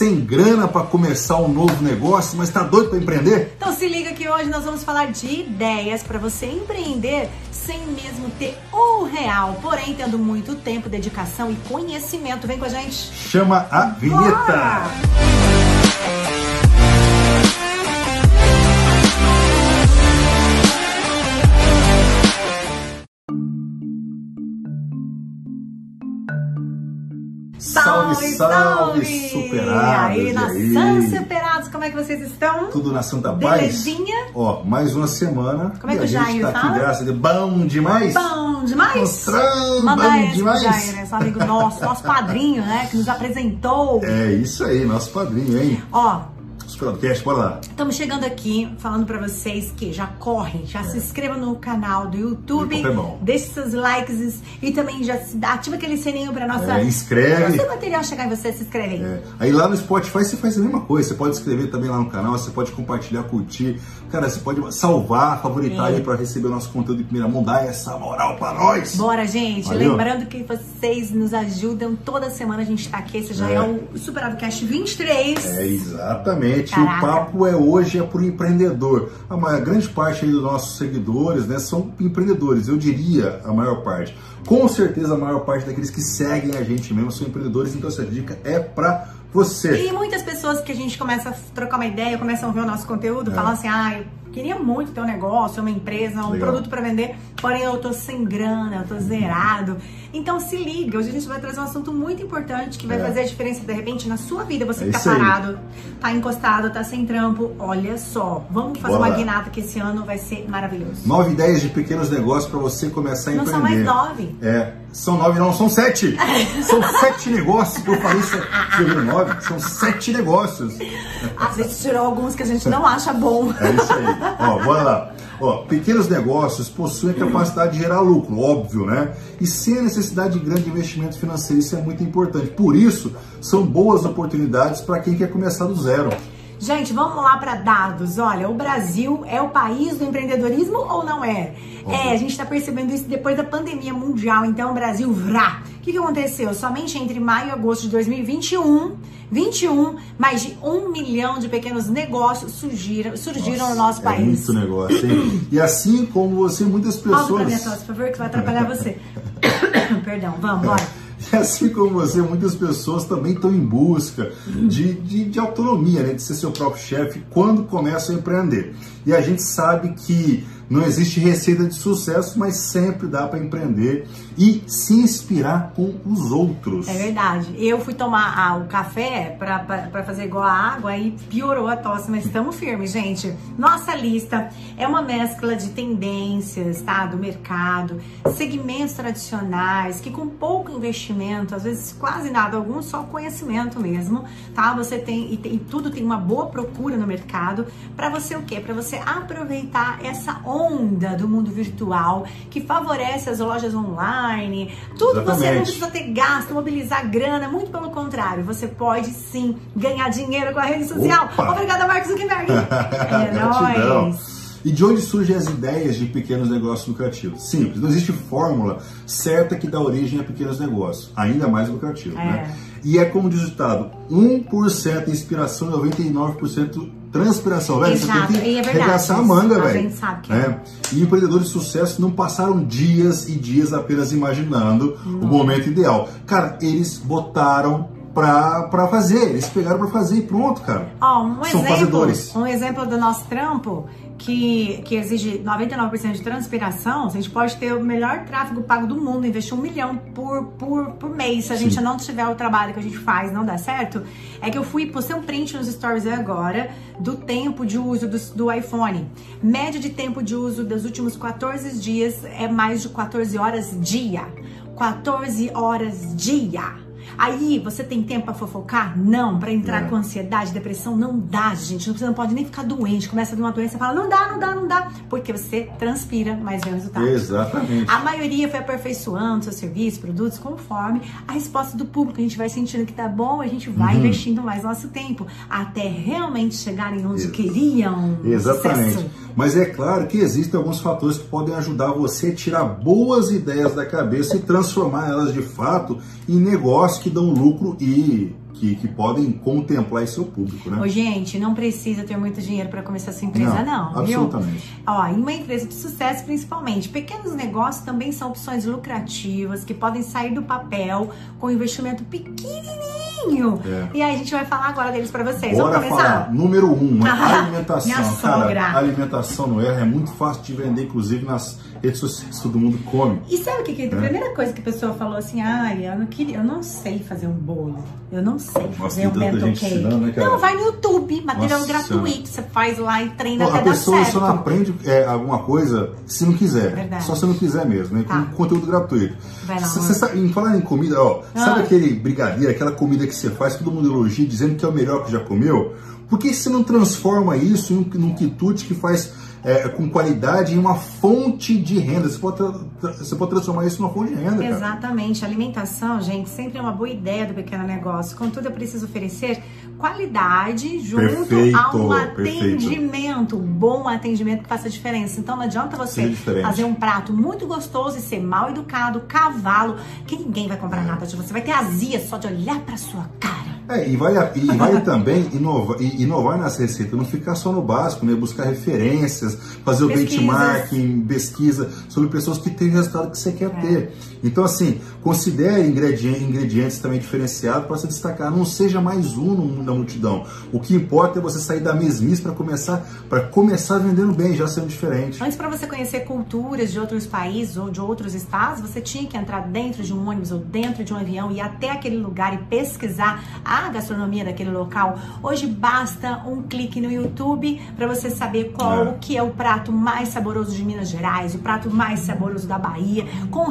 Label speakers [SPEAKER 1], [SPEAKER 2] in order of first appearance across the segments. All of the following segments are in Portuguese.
[SPEAKER 1] sem grana para começar um novo negócio, mas tá doido para empreender?
[SPEAKER 2] Então se liga que hoje nós vamos falar de ideias para você empreender sem mesmo ter um real, porém tendo muito tempo, dedicação e conhecimento. Vem com a gente.
[SPEAKER 1] Chama a vinheta. Bora! Salve, salve, superados!
[SPEAKER 2] E aí, nação superados, como é que vocês estão?
[SPEAKER 1] Tudo na Santa Paz?
[SPEAKER 2] Belezinha?
[SPEAKER 1] Ó, mais uma semana.
[SPEAKER 2] Como é que o Jair
[SPEAKER 1] tá
[SPEAKER 2] fala?
[SPEAKER 1] aqui, graças a Deus. Bom demais?
[SPEAKER 2] Bom demais?
[SPEAKER 1] Mostrando,
[SPEAKER 2] Manda
[SPEAKER 1] bom
[SPEAKER 2] esse
[SPEAKER 1] demais?
[SPEAKER 2] pro Jair, né? Seu amigo nosso, nosso padrinho, né? Que nos apresentou.
[SPEAKER 1] É isso aí, nosso padrinho, hein?
[SPEAKER 2] Ó,
[SPEAKER 1] Supercast, bora lá.
[SPEAKER 2] Estamos chegando aqui falando para vocês que já correm, já se inscreva no canal do YouTube,
[SPEAKER 1] é
[SPEAKER 2] deixe seus likes e também já se- ativa aquele sininho para nossa
[SPEAKER 1] É, inscreve.
[SPEAKER 2] nosso material chegar em você, se inscreve aí.
[SPEAKER 1] É, Aí lá no Spotify você faz a mesma coisa. Você pode inscrever também lá no canal, você pode compartilhar, curtir. Cara, você pode salvar, favoritar
[SPEAKER 2] É.
[SPEAKER 1] aí pra receber o nosso conteúdo em primeira mão. Dá essa moral pra nós.
[SPEAKER 2] Bora, gente.
[SPEAKER 1] Valeu.
[SPEAKER 2] Lembrando que vocês nos ajudam. Toda semana a gente tá aqui. Esse já é,
[SPEAKER 1] É.
[SPEAKER 2] o Superavocast 23.
[SPEAKER 1] É, exatamente.
[SPEAKER 2] Caraca.
[SPEAKER 1] O papo é hoje é pro empreendedor. A maior, grande parte aí dos nossos seguidores, né, são empreendedores. Eu diria a maior parte. Com certeza a maior parte daqueles que seguem a gente mesmo são empreendedores. Então essa dica é pra você.
[SPEAKER 2] E muitas pessoas que a gente começa a trocar uma ideia, começam a ver o nosso conteúdo,
[SPEAKER 1] É.
[SPEAKER 2] falam assim: ah, eu queria muito ter um negócio, uma empresa, um
[SPEAKER 1] Legal.
[SPEAKER 2] produto para vender, porém eu tô sem grana, eu tô zerado. Então se liga, hoje a gente vai trazer um assunto muito importante que vai
[SPEAKER 1] É.
[SPEAKER 2] fazer a diferença de repente na sua vida. Você
[SPEAKER 1] É
[SPEAKER 2] que tá
[SPEAKER 1] isso aí.
[SPEAKER 2] parado, tá encostado, tá sem trampo. Olha só, vamos fazer
[SPEAKER 1] Bora
[SPEAKER 2] uma guinata que esse ano vai ser maravilhoso.
[SPEAKER 1] Nove ideias de pequenos negócios para você começar a
[SPEAKER 2] Não
[SPEAKER 1] empreender.
[SPEAKER 2] são mais nove.
[SPEAKER 1] É, são nove, não, são sete. São sete negócios que eu falei. Viu nove? São sete negócios.
[SPEAKER 2] Às vezes tirou alguns que a gente não acha bom.
[SPEAKER 1] É isso aí. Ó, bora lá. Ó, pequenos negócios possuem a capacidade de gerar lucro, óbvio, né? E sem a necessidade de grande investimento financeiro, isso é muito importante. Por isso, são boas oportunidades para quem quer começar do zero.
[SPEAKER 2] Gente, vamos lá para dados. Olha, o Brasil é o país do empreendedorismo ou não é? É, a gente está percebendo isso depois da pandemia mundial. Então, o Brasil, vrá. O que, que aconteceu? Somente entre maio e agosto de 2021, 21, mais de um milhão de pequenos negócios surgiram, surgiram no nosso
[SPEAKER 1] é
[SPEAKER 2] país.
[SPEAKER 1] muito negócio, hein? E assim como você, muitas
[SPEAKER 2] Pausa pra
[SPEAKER 1] pessoas.
[SPEAKER 2] minha tosse, por favor, que vai atrapalhar você. Perdão, vamos, bora.
[SPEAKER 1] E assim como você, muitas pessoas também estão em busca de, de, de autonomia, né? de ser seu próprio chefe quando começam a empreender. E a gente sabe que não existe receita de sucesso, mas sempre dá para empreender e se inspirar com os outros.
[SPEAKER 2] É verdade. Eu fui tomar ah, o café pra fazer igual a água e piorou a tosse, mas estamos firmes, gente. Nossa lista é uma mescla de tendências, tá? Do mercado, segmentos tradicionais, que com pouco investimento, às vezes quase nada, alguns só conhecimento mesmo, tá? Você tem e, tem, e tudo tem uma boa procura no mercado para você o quê? Para você aproveitar essa onda do mundo virtual que favorece as lojas online, tudo você não
[SPEAKER 1] Exatamente.
[SPEAKER 2] precisa ter gasto, mobilizar grana, muito pelo contrário, você pode sim ganhar dinheiro com a rede social.
[SPEAKER 1] Opa!
[SPEAKER 2] Obrigada, Marcos Zuckerberg. é nóis.
[SPEAKER 1] E de onde surgem as ideias de pequenos negócios lucrativos? Simples, não existe fórmula certa que dá origem a pequenos negócios, ainda mais lucrativos,
[SPEAKER 2] É.
[SPEAKER 1] né? E é como diz o ditado, 1% inspiração e 99% transpiração, velho.
[SPEAKER 2] Exato,
[SPEAKER 1] Você tem que
[SPEAKER 2] é verdade
[SPEAKER 1] arregaçar a manga,
[SPEAKER 2] A
[SPEAKER 1] velho.
[SPEAKER 2] gente sabe que é.
[SPEAKER 1] E empreendedores de sucesso não passaram dias e dias apenas imaginando o momento ideal. Cara, eles botaram pra, pra fazer, eles pegaram pra fazer e pronto, cara.
[SPEAKER 2] Ó, um
[SPEAKER 1] São
[SPEAKER 2] exemplo,
[SPEAKER 1] fazedores.
[SPEAKER 2] um exemplo do nosso trampo que, que exige 99% de transpiração, a gente pode ter o melhor tráfego pago do mundo, investir um milhão por, por, por mês, se a
[SPEAKER 1] Sim.
[SPEAKER 2] gente não tiver o trabalho que a gente faz, não dá certo. É que eu fui, postei um print nos stories agora do tempo de uso do, do iPhone. Média de tempo de uso dos últimos 14 dias é mais de 14 horas dia. 14 horas dia. Aí você tem tempo pra fofocar? Não. Pra entrar
[SPEAKER 1] É.
[SPEAKER 2] com ansiedade, depressão? Não dá, gente. Você não pode nem ficar doente. Começa a vir uma doença e fala: não dá, não dá, não dá. Porque você transpira, mas vê o resultado.
[SPEAKER 1] Exatamente.
[SPEAKER 2] A maioria foi aperfeiçoando seus serviços, produtos, conforme a resposta do público. A gente vai sentindo que tá bom, a gente vai
[SPEAKER 1] Uhum.
[SPEAKER 2] investindo mais nosso tempo até realmente chegarem onde
[SPEAKER 1] Ex-
[SPEAKER 2] queriam.
[SPEAKER 1] Exatamente.
[SPEAKER 2] Sucesso.
[SPEAKER 1] Mas é claro que existem alguns fatores que podem ajudar você a tirar boas ideias da cabeça e transformar elas de fato em negócios negócios que dão lucro e que, que podem contemplar esse seu público, né?
[SPEAKER 2] Ô, gente, não precisa ter muito dinheiro para começar sua empresa, não.
[SPEAKER 1] não absolutamente.
[SPEAKER 2] Viu? Ó, em uma empresa de sucesso, principalmente, pequenos negócios também são opções lucrativas que podem sair do papel com investimento pequenininho. É. E aí a gente vai falar agora deles para vocês.
[SPEAKER 1] Bora
[SPEAKER 2] Vamos começar?
[SPEAKER 1] Falar. Número um,
[SPEAKER 2] Ah,
[SPEAKER 1] alimentação.
[SPEAKER 2] minha
[SPEAKER 1] Cara,
[SPEAKER 2] sogra.
[SPEAKER 1] alimentação no erro é muito fácil de vender, inclusive nas redes sociais, todo mundo come.
[SPEAKER 2] E sabe o que, que a primeira coisa que a pessoa falou assim, ai, eu não queria, eu não sei fazer um bolo, eu não sei
[SPEAKER 1] Nossa,
[SPEAKER 2] fazer um bento cake.
[SPEAKER 1] ensinando, né,
[SPEAKER 2] não, vai no YouTube, material
[SPEAKER 1] Nossa
[SPEAKER 2] gratuito, você faz lá e treina
[SPEAKER 1] Pô,
[SPEAKER 2] até
[SPEAKER 1] a pessoa só não aprende é, alguma coisa se não quiser.
[SPEAKER 2] Verdade.
[SPEAKER 1] Só se não quiser mesmo, né?
[SPEAKER 2] Tá.
[SPEAKER 1] Com conteúdo gratuito.
[SPEAKER 2] Vai lá,
[SPEAKER 1] sabe- em falar em comida, ó, sabe
[SPEAKER 2] Ah.
[SPEAKER 1] aquele brigadeiro, aquela comida que você faz, todo mundo elogia, dizendo que é o melhor que já comeu? Por que você não transforma isso em um, num quitute que faz é, com qualidade em uma fonte de renda? Você pode, você pode transformar isso numa fonte de renda, cara.
[SPEAKER 2] Exatamente. Alimentação, gente, sempre é uma boa ideia do pequeno negócio. Contudo, eu preciso oferecer qualidade junto
[SPEAKER 1] Perfeito,
[SPEAKER 2] a
[SPEAKER 1] perfeito.
[SPEAKER 2] atendimento, um bom atendimento que faça diferença. Então não adianta você fazer um prato muito gostoso e ser mal educado, cavalo, que ninguém vai comprar nada de você. Vai ter azia só de olhar pra sua cara.
[SPEAKER 1] É, e vale, a- e vale também inovar, e inovar nas receitas, não ficar só no básico, né? Buscar referências, fazer o
[SPEAKER 2] Pesquisas.
[SPEAKER 1] benchmarking, pesquisa sobre pessoas que têm o resultado que você quer
[SPEAKER 2] É.
[SPEAKER 1] ter. Então, assim, considere ingredientes, ingredientes também diferenciados para se destacar. Não seja mais um no- na multidão. O que importa é você sair da mesmice para começar, para começar vendendo bem, já sendo diferente.
[SPEAKER 2] Antes, para você conhecer culturas de outros países ou de outros estados, você tinha que entrar dentro de um ônibus ou dentro de um avião e ir até aquele lugar e pesquisar a gastronomia daquele local. Hoje basta um clique no YouTube para você saber qual
[SPEAKER 1] É.
[SPEAKER 2] o que é o prato mais saboroso de Minas Gerais, o prato mais saboroso da Bahia, com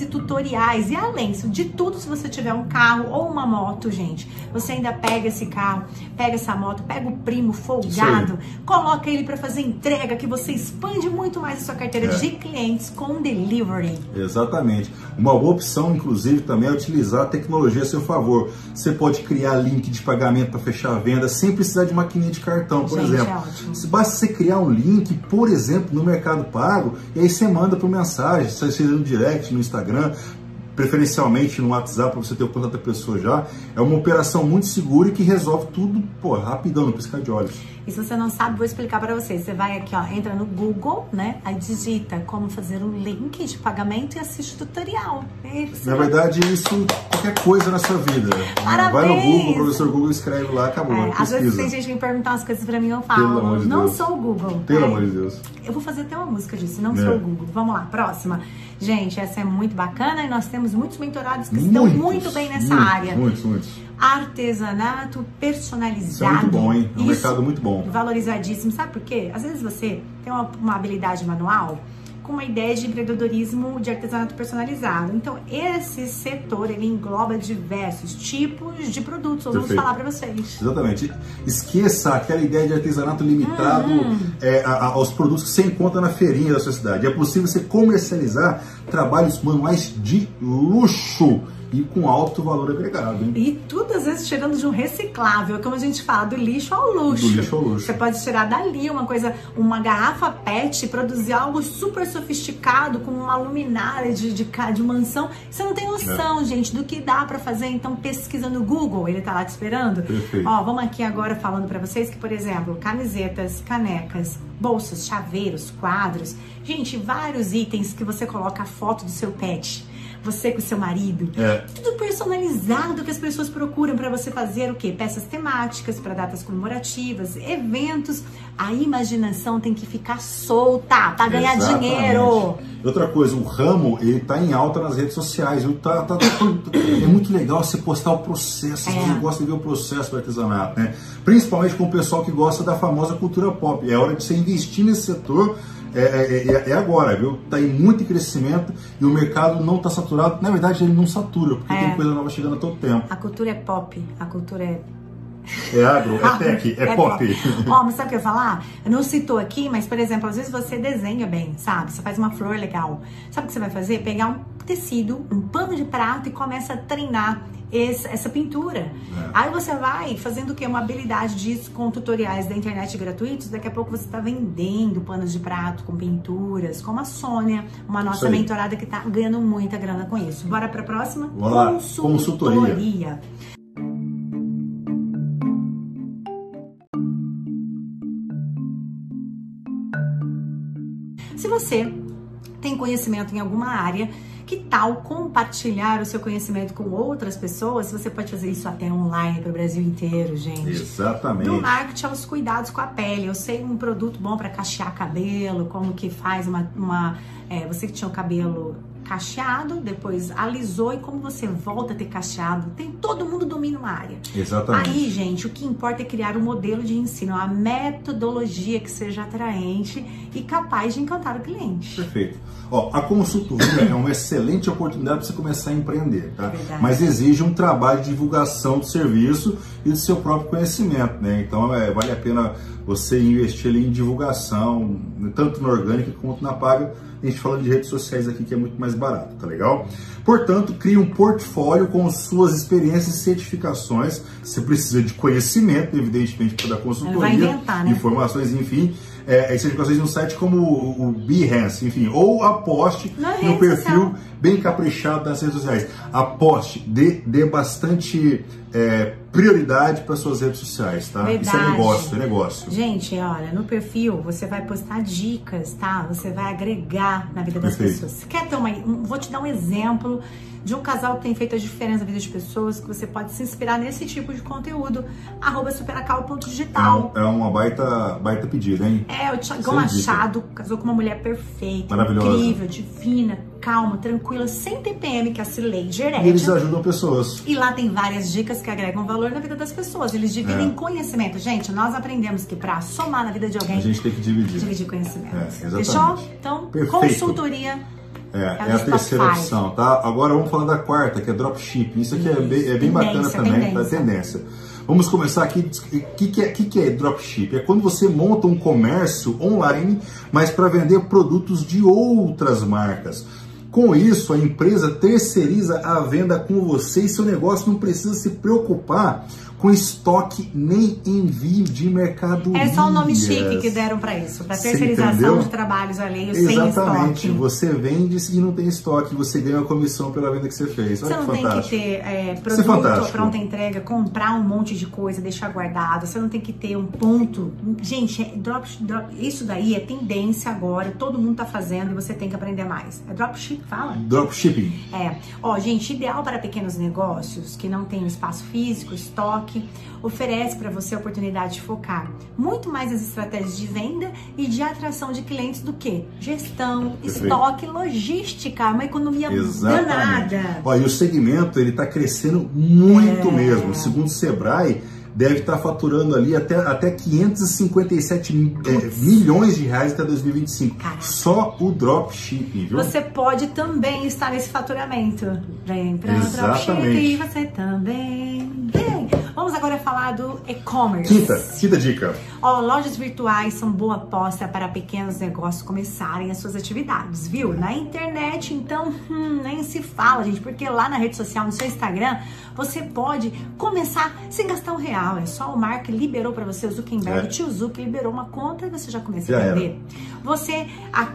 [SPEAKER 2] e tutoriais. E além de tudo, se você tiver um carro ou uma moto, gente, você ainda pega esse carro, pega essa moto, pega o primo folgado, coloca ele para fazer entrega, que você expande muito mais a sua carteira
[SPEAKER 1] É.
[SPEAKER 2] de clientes com delivery.
[SPEAKER 1] Exatamente. Uma boa opção, inclusive, também é utilizar a tecnologia a seu favor. Você pode criar link de pagamento para fechar a venda sem precisar de maquininha de cartão, por
[SPEAKER 2] Gente,
[SPEAKER 1] exemplo.
[SPEAKER 2] é ótimo.
[SPEAKER 1] Se Basta você criar um link, por exemplo, no Mercado Pago, e aí você manda por mensagem, seja no direct, no Instagram, preferencialmente no WhatsApp, para você ter o contato da pessoa já. É uma operação muito segura e que resolve tudo, pô, rapidão, no piscar de olhos.
[SPEAKER 2] E se você não sabe, vou explicar para vocês. Você vai aqui, ó, entra no Google, né? Aí digita como fazer um link de pagamento e assiste o tutorial. Isso.
[SPEAKER 1] Na verdade, isso qualquer coisa na sua vida. Vai no
[SPEAKER 2] Parabéns!
[SPEAKER 1] Google, o professor Google escreve lá, acabou,
[SPEAKER 2] É, às vezes tem gente que me pergunta umas coisas pra mim, eu
[SPEAKER 1] Pelo
[SPEAKER 2] falo,
[SPEAKER 1] amor de
[SPEAKER 2] não
[SPEAKER 1] Deus.
[SPEAKER 2] sou o Google.
[SPEAKER 1] Pelo
[SPEAKER 2] É,
[SPEAKER 1] amor de Deus.
[SPEAKER 2] Eu vou fazer até uma música disso, não
[SPEAKER 1] É.
[SPEAKER 2] sou o Google. Vamos lá, próxima. Gente, essa é muito bacana e nós temos muitos mentorados que estão
[SPEAKER 1] Muitos,
[SPEAKER 2] muito bem nessa
[SPEAKER 1] muitos,
[SPEAKER 2] área.
[SPEAKER 1] Muitos, muitos.
[SPEAKER 2] Artesanato personalizado.
[SPEAKER 1] Isso é muito bom, hein? É um
[SPEAKER 2] Isso,
[SPEAKER 1] mercado muito bom.
[SPEAKER 2] Valorizadíssimo. Sabe por quê? Às vezes você tem uma, uma habilidade manual com uma ideia de empreendedorismo de artesanato personalizado. Então, esse setor, ele engloba diversos tipos de produtos.
[SPEAKER 1] Perfeito.
[SPEAKER 2] falar para vocês.
[SPEAKER 1] Exatamente. Esqueça aquela ideia de artesanato limitado
[SPEAKER 2] Uhum.
[SPEAKER 1] é, a- aos produtos que você encontra na feirinha da sua cidade. É possível você comercializar trabalhos manuais de luxo e com alto valor agregado. Hein?
[SPEAKER 2] E tudo às vezes tirando de um reciclável, como a gente fala, do lixo ao luxo.
[SPEAKER 1] Do lixo ao luxo.
[SPEAKER 2] Você pode tirar dali uma coisa, uma garrafa PET, produzir algo super sofisticado com uma luminária de, de, de mansão. Você não tem noção,
[SPEAKER 1] É.
[SPEAKER 2] gente, do que dá pra fazer. Então pesquisa no Google, ele tá lá te esperando.
[SPEAKER 1] Perfeito.
[SPEAKER 2] Ó, vamos aqui agora falando pra vocês que, por exemplo, camisetas, canecas, bolsas, chaveiros, quadros. Gente, vários itens que você coloca a foto do seu pet. Você com seu marido,
[SPEAKER 1] É.
[SPEAKER 2] tudo personalizado que as pessoas procuram para você fazer o quê? Peças temáticas para datas comemorativas, eventos. A imaginação tem que ficar solta para ganhar
[SPEAKER 1] Exatamente.
[SPEAKER 2] dinheiro.
[SPEAKER 1] Outra coisa, o ramo, ele tá em alta nas redes sociais. viu? Tá, tá- é muito legal você postar o processo,
[SPEAKER 2] É.
[SPEAKER 1] você gosta de ver o processo do artesanato, né? Principalmente com o pessoal que gosta da famosa cultura pop. É hora de você investir nesse setor. É, é- é- é agora, viu? Tá em muito crescimento e o mercado não tá saturado. Na verdade, ele não satura, porque
[SPEAKER 2] É.
[SPEAKER 1] tem coisa nova chegando a todo tempo.
[SPEAKER 2] A cultura é pop, a cultura é
[SPEAKER 1] É agro, é tech, é, pop.
[SPEAKER 2] Ó, mas sabe o que eu ia falar? Eu não citou aqui, mas, por exemplo, às vezes você desenha bem, sabe? Você faz uma flor legal. Sabe o que você vai fazer? Pegar um tecido, um pano de prato e começa a treinar esse, essa pintura. É. Aí você vai fazendo o que? Uma habilidade disso com tutoriais da internet gratuitos. Daqui a pouco você está vendendo panos de prato com pinturas, como a Sônia, uma nossa mentorada que está ganhando muita grana com isso. Bora para a próxima?
[SPEAKER 1] Bora Consultoria. Consultoria.
[SPEAKER 2] Se você tem conhecimento em alguma área, que tal compartilhar o seu conhecimento com outras pessoas? Você pode fazer isso até online para o Brasil inteiro, gente.
[SPEAKER 1] Exatamente.
[SPEAKER 2] Do marketing aos cuidados com a pele. Eu sei um produto bom para cachear cabelo, como que faz uma, uma é, você que tinha o cabelo cacheado, depois alisou e como você volta a ter cacheado, tem todo mundo domina uma área.
[SPEAKER 1] Exatamente.
[SPEAKER 2] Aí, gente, o que importa é criar um modelo de ensino, uma metodologia que seja atraente e capaz de encantar o cliente.
[SPEAKER 1] Perfeito. Ó, a consultoria é uma excelente oportunidade para você começar a empreender, tá? É Mas exige um trabalho de divulgação do serviço e do seu próprio conhecimento, né? Então, é, vale a pena você investir ali em divulgação, tanto na orgânica quanto na paga a gente fala de redes sociais aqui que é muito mais barato, tá legal? Portanto, crie um portfólio com suas experiências e certificações. Você precisa de conhecimento, evidentemente, para dar consultoria,
[SPEAKER 2] inventar, né?
[SPEAKER 1] informações, enfim. É, certificações no site como o, o Behance, enfim, ou aposte no perfil bem caprichado das redes sociais. Aposte, dê, dê bastante é, prioridade para suas redes sociais, tá?
[SPEAKER 2] Verdade.
[SPEAKER 1] Isso é negócio, é negócio.
[SPEAKER 2] Gente, olha, no perfil você vai postar dicas, tá? Você vai agregar na vida das Perfeito. pessoas. Quer ter uma. Vou te dar um exemplo de um casal que tem feito a diferença na vida de pessoas, que você pode se inspirar nesse tipo de conteúdo. Arroba superacal.digital.
[SPEAKER 1] É, é uma baita, baita pedida, hein?
[SPEAKER 2] É, o Tiagão Machado casou com uma mulher perfeita, incrível, divina, calma, tranquila, sem TPM, que é a Cileide
[SPEAKER 1] E eles ajudam pessoas.
[SPEAKER 2] E lá tem várias dicas que agregam valor na vida das pessoas. Eles dividem é. conhecimento. Gente, nós aprendemos que para somar na vida de alguém...
[SPEAKER 1] A gente tem que dividir.
[SPEAKER 2] Dividir conhecimento. É, Fechou? Então, Perfeito. consultoria
[SPEAKER 1] é, é a terceira opção, tá? Agora vamos falar da quarta, que é dropshipping. Isso aqui é bem, é bem bacana também, tendência. tá? Tendência. Vamos começar aqui. O que, que, é, que, que é dropship? É quando você monta um comércio online, mas para vender produtos de outras marcas. Com isso, a empresa terceiriza a venda com você e seu negócio não precisa se preocupar com estoque nem envio de mercadoria.
[SPEAKER 2] É só o nome chique que deram para isso, para terceirização de trabalhos alheios sem estoque.
[SPEAKER 1] Exatamente. Você vende e não tem estoque, você ganha uma comissão pela venda que você fez.
[SPEAKER 2] Olha
[SPEAKER 1] você não
[SPEAKER 2] tem que ter é, é produto pronta entrega, comprar um monte de coisa, deixar guardado. Você não tem que ter um ponto. Gente, é drop, drop, isso daí é tendência agora, todo mundo tá fazendo e você tem que aprender mais. É dropship, fala?
[SPEAKER 1] Dropshipping.
[SPEAKER 2] É. Ó, gente, ideal para pequenos negócios que não tem espaço físico, estoque oferece para você a oportunidade de focar muito mais nas estratégias de venda e de atração de clientes do que gestão, Perfeito. estoque, logística, uma economia Exatamente. danada.
[SPEAKER 1] Olha, e o segmento ele está crescendo muito é... mesmo. Segundo o Sebrae, deve estar faturando ali até, até 557 é, milhões de reais até 2025. Caraca. Só o dropshipping, viu?
[SPEAKER 2] Você pode também estar nesse faturamento. Vem para o dropshipping você também. Vem. Vamos agora falar do e-commerce.
[SPEAKER 1] Quinta, quinta dica.
[SPEAKER 2] Ó, lojas virtuais são boa aposta para pequenos negócios começarem as suas atividades, viu? Na internet, então, hum, nem se fala, gente, porque lá na rede social, no seu Instagram, você pode começar sem gastar um real. É só o Mark liberou para você, o Zuckerberg, é. o tio Zuck liberou uma conta e você já começa já a vender. Era. Você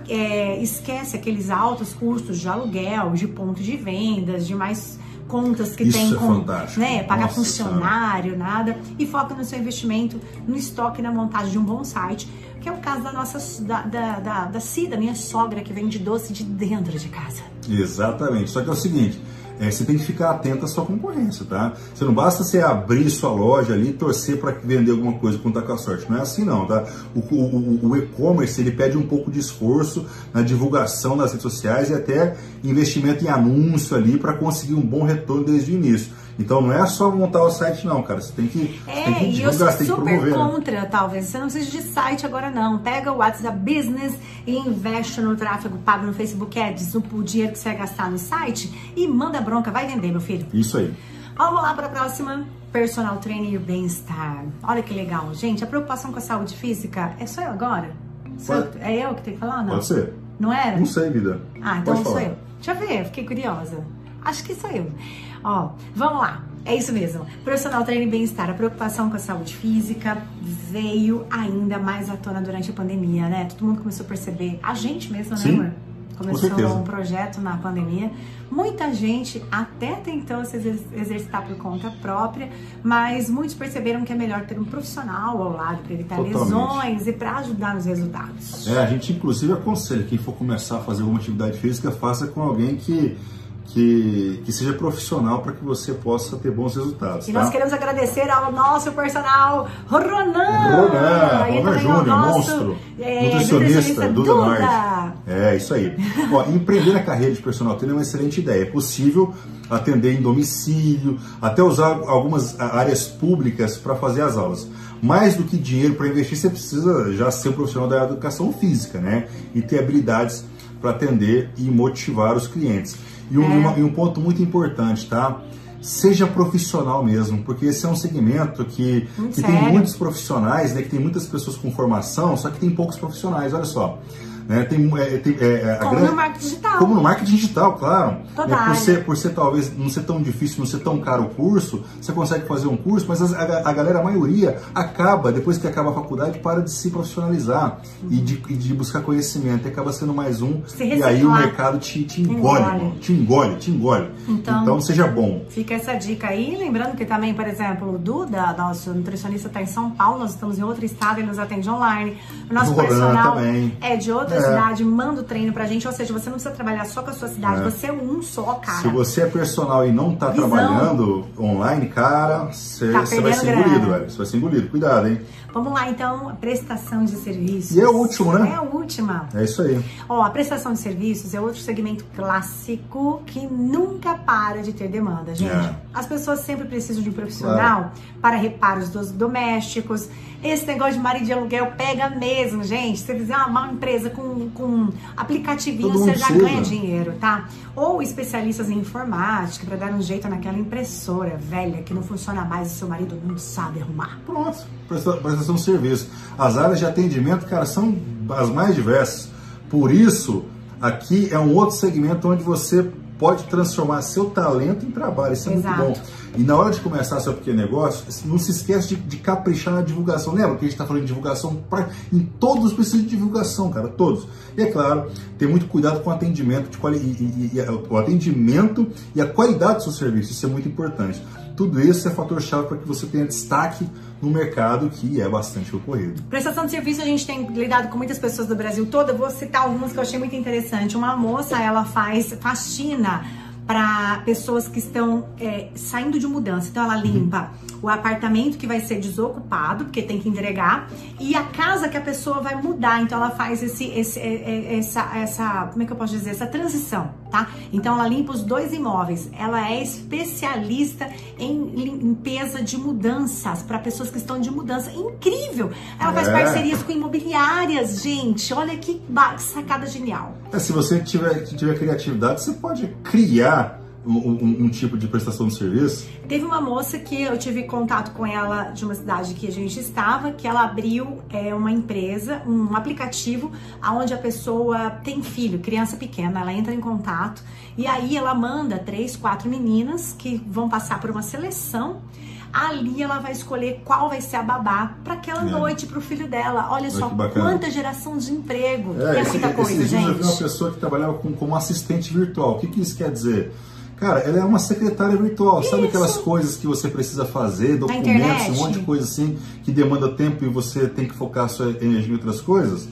[SPEAKER 2] é, esquece aqueles altos custos de aluguel, de pontos de vendas, de mais contas que
[SPEAKER 1] Isso
[SPEAKER 2] tem
[SPEAKER 1] é
[SPEAKER 2] com,
[SPEAKER 1] fantástico.
[SPEAKER 2] né, pagar Nossa, funcionário, cara. nada, e foca no seu investimento, no estoque, na montagem de um bom site, que é o caso da nossa da, da, da, da Cida, minha sogra, que vende doce de dentro de casa.
[SPEAKER 1] Exatamente. Só que é o seguinte, é, você tem que ficar atento à sua concorrência, tá? Você não basta você abrir sua loja ali e torcer para vender alguma coisa com com a sorte. Não é assim não, tá? O, o, o e-commerce ele pede um pouco de esforço na divulgação nas redes sociais e até investimento em anúncio ali para conseguir um bom retorno desde o início. Então não é só montar o site, não, cara. Você tem que,
[SPEAKER 2] é,
[SPEAKER 1] tem que
[SPEAKER 2] divulgar, você tem que promover. Né? contra, né? talvez. Você não precisa de site agora, não. Pega o WhatsApp Business e investe no tráfego pago no Facebook Ads, no dinheiro que você vai gastar no site e manda bronca. Vai vender, meu filho.
[SPEAKER 1] Isso aí.
[SPEAKER 2] Vamos lá para a próxima. Personal Trainer e bem-estar. Olha que legal. Gente, a preocupação com a saúde física é só eu agora? Sou, é eu que tenho que falar, não?
[SPEAKER 1] Pode ser.
[SPEAKER 2] Não era?
[SPEAKER 1] Não sei, vida.
[SPEAKER 2] Ah, então sou eu. Deixa eu ver, fiquei curiosa. Acho que sou eu. Ó, vamos lá. É isso mesmo. Profissional treino e bem-estar. A preocupação com a saúde física veio ainda mais à tona durante a pandemia, né? Todo mundo começou a perceber. A gente mesmo, né,
[SPEAKER 1] Sim.
[SPEAKER 2] amor? Começou um projeto na pandemia. Muita gente até tentou se exercitar por conta própria, mas muitos perceberam que é melhor ter um profissional ao lado para evitar
[SPEAKER 1] Totalmente.
[SPEAKER 2] lesões e para ajudar nos resultados.
[SPEAKER 1] É, a gente inclusive aconselha quem for começar a fazer alguma atividade física, faça com alguém que que, que seja profissional para que você possa ter bons resultados.
[SPEAKER 2] E
[SPEAKER 1] tá?
[SPEAKER 2] nós queremos agradecer ao nosso personal Ronan,
[SPEAKER 1] Ronan, Ronan Júnior, monstro,
[SPEAKER 2] é,
[SPEAKER 1] nutricionista, Duda,
[SPEAKER 2] Duda.
[SPEAKER 1] Nardi. É, isso aí. Ó, empreender na carreira de personal trainer é uma excelente ideia. É possível atender em domicílio, até usar algumas áreas públicas para fazer as aulas. Mais do que dinheiro para investir, você precisa já ser um profissional da educação física, né? E ter habilidades para atender e motivar os clientes. E um,
[SPEAKER 2] É.
[SPEAKER 1] uma- e um ponto muito importante, tá? Seja profissional mesmo, porque esse é um segmento que,
[SPEAKER 2] Muito
[SPEAKER 1] que tem muitos profissionais, né? Que tem muitas pessoas com formação, só que tem poucos profissionais, olha só. Né? Tem, é, tem- é, a
[SPEAKER 2] Como
[SPEAKER 1] grande-
[SPEAKER 2] no marketing digital.
[SPEAKER 1] como no marketing digital, claro.
[SPEAKER 2] Toda
[SPEAKER 1] Né, Por ser, por ser talvez não ser tão difícil, não ser tão caro o curso, você consegue fazer um curso, mas as- a, a galera, a maioria, acaba, depois que acaba a faculdade, para de se profissionalizar e, de, de buscar conhecimento. E acaba sendo mais um. E aí o mercado te, te engole,
[SPEAKER 2] Engole.
[SPEAKER 1] te engole, te engole.
[SPEAKER 2] Então-
[SPEAKER 1] então seja bom.
[SPEAKER 2] Fica essa dica aí. Lembrando que também, por exemplo, o Duda, nosso nutricionista, está em São Paulo, nós estamos em outro estado, ele nos atende online. O nosso
[SPEAKER 1] No Roran
[SPEAKER 2] personal
[SPEAKER 1] também.
[SPEAKER 2] é de outra
[SPEAKER 1] É.
[SPEAKER 2] cidade, manda o treino pra gente. Ou seja, você não precisa trabalhar só com a sua cidade,
[SPEAKER 1] É.
[SPEAKER 2] você é um só, cara.
[SPEAKER 1] Se você é personal e não tá
[SPEAKER 2] Visão.
[SPEAKER 1] trabalhando online, cara, você
[SPEAKER 2] Tá
[SPEAKER 1] vai ser engolido, velho. Você vai ser engolido. Cuidado, hein?
[SPEAKER 2] Vamos lá, então, prestação de serviços.
[SPEAKER 1] E é o último, né?
[SPEAKER 2] É a última.
[SPEAKER 1] É isso aí.
[SPEAKER 2] Ó, a prestação de serviços é outro segmento clássico que nunca para de ter demanda, gente.
[SPEAKER 1] É.
[SPEAKER 2] As pessoas sempre precisam de um profissional para reparos dos domésticos. Esse negócio de marido de aluguel pega mesmo, gente. Se você fizer uma, empresa com, com aplicativinho,
[SPEAKER 1] Todo
[SPEAKER 2] você já ganha dinheiro, tá? Ou especialistas em informática para dar um jeito naquela impressora velha que não funciona mais e seu marido não sabe arrumar.
[SPEAKER 1] Pronto, prestação de serviço. As áreas de atendimento, cara, são as mais diversas. Por isso, aqui é um outro segmento onde você pode transformar seu talento em trabalho. Isso é
[SPEAKER 2] Exato.
[SPEAKER 1] muito bom. E na hora de começar seu pequeno negócio, não se esquece de, de caprichar na divulgação. Lembra que a gente está falando de divulgação? Pra, em todos precisam de divulgação, cara, todos. E é claro, ter muito cuidado com o atendimento, de quali, e, e- e- o atendimento e a qualidade do seu serviço. Isso é muito importante. Tudo isso é fator-chave para que você tenha destaque no mercado, que é bastante ocorrido.
[SPEAKER 2] Prestação de serviço, a gente tem lidado com muitas pessoas do Brasil todo. Eu vou citar algumas que eu achei muito interessante. Uma moça, ela faz faxina para pessoas que estão é, saindo de mudança. Então, ela limpa o apartamento que vai ser desocupado, porque tem que entregar, e a casa que a pessoa vai mudar. Então, ela faz esse, esse, é, é, essa, essa, como é que eu posso dizer? Essa transição, tá? Então, ela limpa os dois imóveis. Ela é especialista em limpeza de mudanças para pessoas que estão de mudança. Incrível! Ela faz
[SPEAKER 1] É.
[SPEAKER 2] parcerias com imobiliárias, gente. Olha que sacada genial.
[SPEAKER 1] É, se você tiver, tiver criatividade, você pode criar um, um- um tipo de prestação de serviço.
[SPEAKER 2] Teve uma moça que eu tive contato com ela de uma cidade que a gente estava, que ela abriu é, uma empresa, um aplicativo, onde a pessoa tem filho, criança pequena, ela entra em contato e aí ela manda três, quatro meninas que vão passar por uma seleção. Ali ela vai escolher qual vai ser a babá para aquela
[SPEAKER 1] É.
[SPEAKER 2] noite para o filho dela. Olha só quanta geração de emprego.
[SPEAKER 1] É,
[SPEAKER 2] é
[SPEAKER 1] esse-
[SPEAKER 2] muita coisa,
[SPEAKER 1] esses dias eu vi uma
[SPEAKER 2] gente.
[SPEAKER 1] pessoa que trabalhava com, como assistente virtual. O que, que isso quer dizer? Cara, ela é uma secretária virtual. Sabe
[SPEAKER 2] Isso.
[SPEAKER 1] aquelas coisas que você precisa fazer, documentos, um monte de coisa assim, que demanda tempo e você tem que focar a sua energia em outras coisas?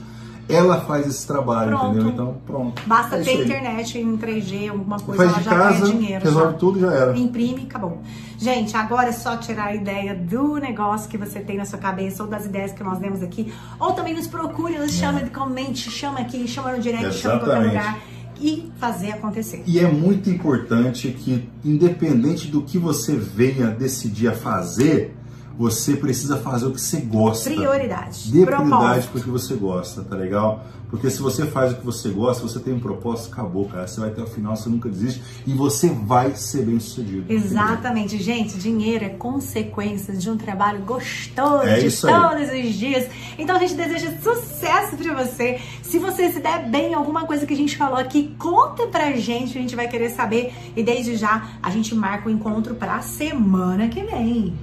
[SPEAKER 1] Ela faz esse trabalho,
[SPEAKER 2] Pronto.
[SPEAKER 1] entendeu? Então, pronto.
[SPEAKER 2] Basta
[SPEAKER 1] É
[SPEAKER 2] ter internet em 3G, alguma coisa,
[SPEAKER 1] Faz
[SPEAKER 2] ela já
[SPEAKER 1] casa,
[SPEAKER 2] ganha dinheiro.
[SPEAKER 1] resolve
[SPEAKER 2] já.
[SPEAKER 1] tudo e já era.
[SPEAKER 2] Imprime e acabou. Gente, agora é só tirar a ideia do negócio que você tem na sua cabeça ou das ideias que nós demos aqui. Ou também nos procure, nos chama, comente, chama aqui, chama no direct, chama em qualquer
[SPEAKER 1] Exatamente.
[SPEAKER 2] lugar e fazer acontecer.
[SPEAKER 1] E é muito importante que, independente do que você venha decidir a fazer, você precisa fazer o que você gosta.
[SPEAKER 2] Prioridade.
[SPEAKER 1] Dê prioridade
[SPEAKER 2] Propósito.
[SPEAKER 1] porque você gosta, tá legal? Porque se você faz o que você gosta, você tem um propósito, acabou, cara. Você vai até o final, você nunca desiste e você vai ser bem sucedido.
[SPEAKER 2] Exatamente, gente. Dinheiro é consequência de um trabalho gostoso
[SPEAKER 1] É
[SPEAKER 2] de
[SPEAKER 1] isso aí.
[SPEAKER 2] todos os dias. Então a gente deseja sucesso pra você. Se você se der bem em alguma coisa que a gente falou aqui, conta pra gente, a gente vai querer saber. E desde já a gente marca o encontro pra semana que vem.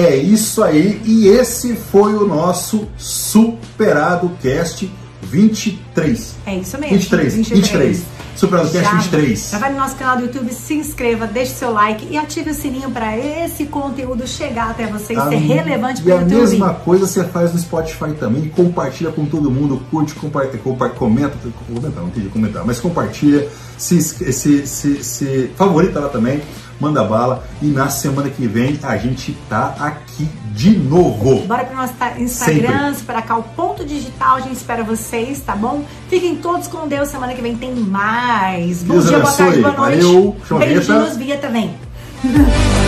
[SPEAKER 1] É isso aí, e esse foi o nosso Superado Cast 23.
[SPEAKER 2] É isso mesmo.
[SPEAKER 1] 23, 23. Superado Cast
[SPEAKER 2] Já,
[SPEAKER 1] 23.
[SPEAKER 2] já vai no nosso canal do YouTube, se inscreva, deixe seu like e ative o sininho para esse conteúdo chegar até você e
[SPEAKER 1] A-
[SPEAKER 2] ser relevante
[SPEAKER 1] E
[SPEAKER 2] para
[SPEAKER 1] a
[SPEAKER 2] o YouTube.
[SPEAKER 1] mesma coisa você faz no Spotify também, compartilha com todo mundo, curte, compartilha, compa- comenta, comenta, não entendi comentar, mas compartilha, se, se, se, se favorita lá também, manda bala e na semana que vem a gente tá aqui de novo.
[SPEAKER 2] Bora pro nosso ta- Instagram, para cá o ponto digital, a gente espera vocês, tá bom? Fiquem todos com Deus, semana que vem tem mais. Bom
[SPEAKER 1] Deus
[SPEAKER 2] dia, boa tarde,
[SPEAKER 1] abençoe.
[SPEAKER 2] boa noite.
[SPEAKER 1] Valeu.
[SPEAKER 2] Beijinhos, vinheta vem.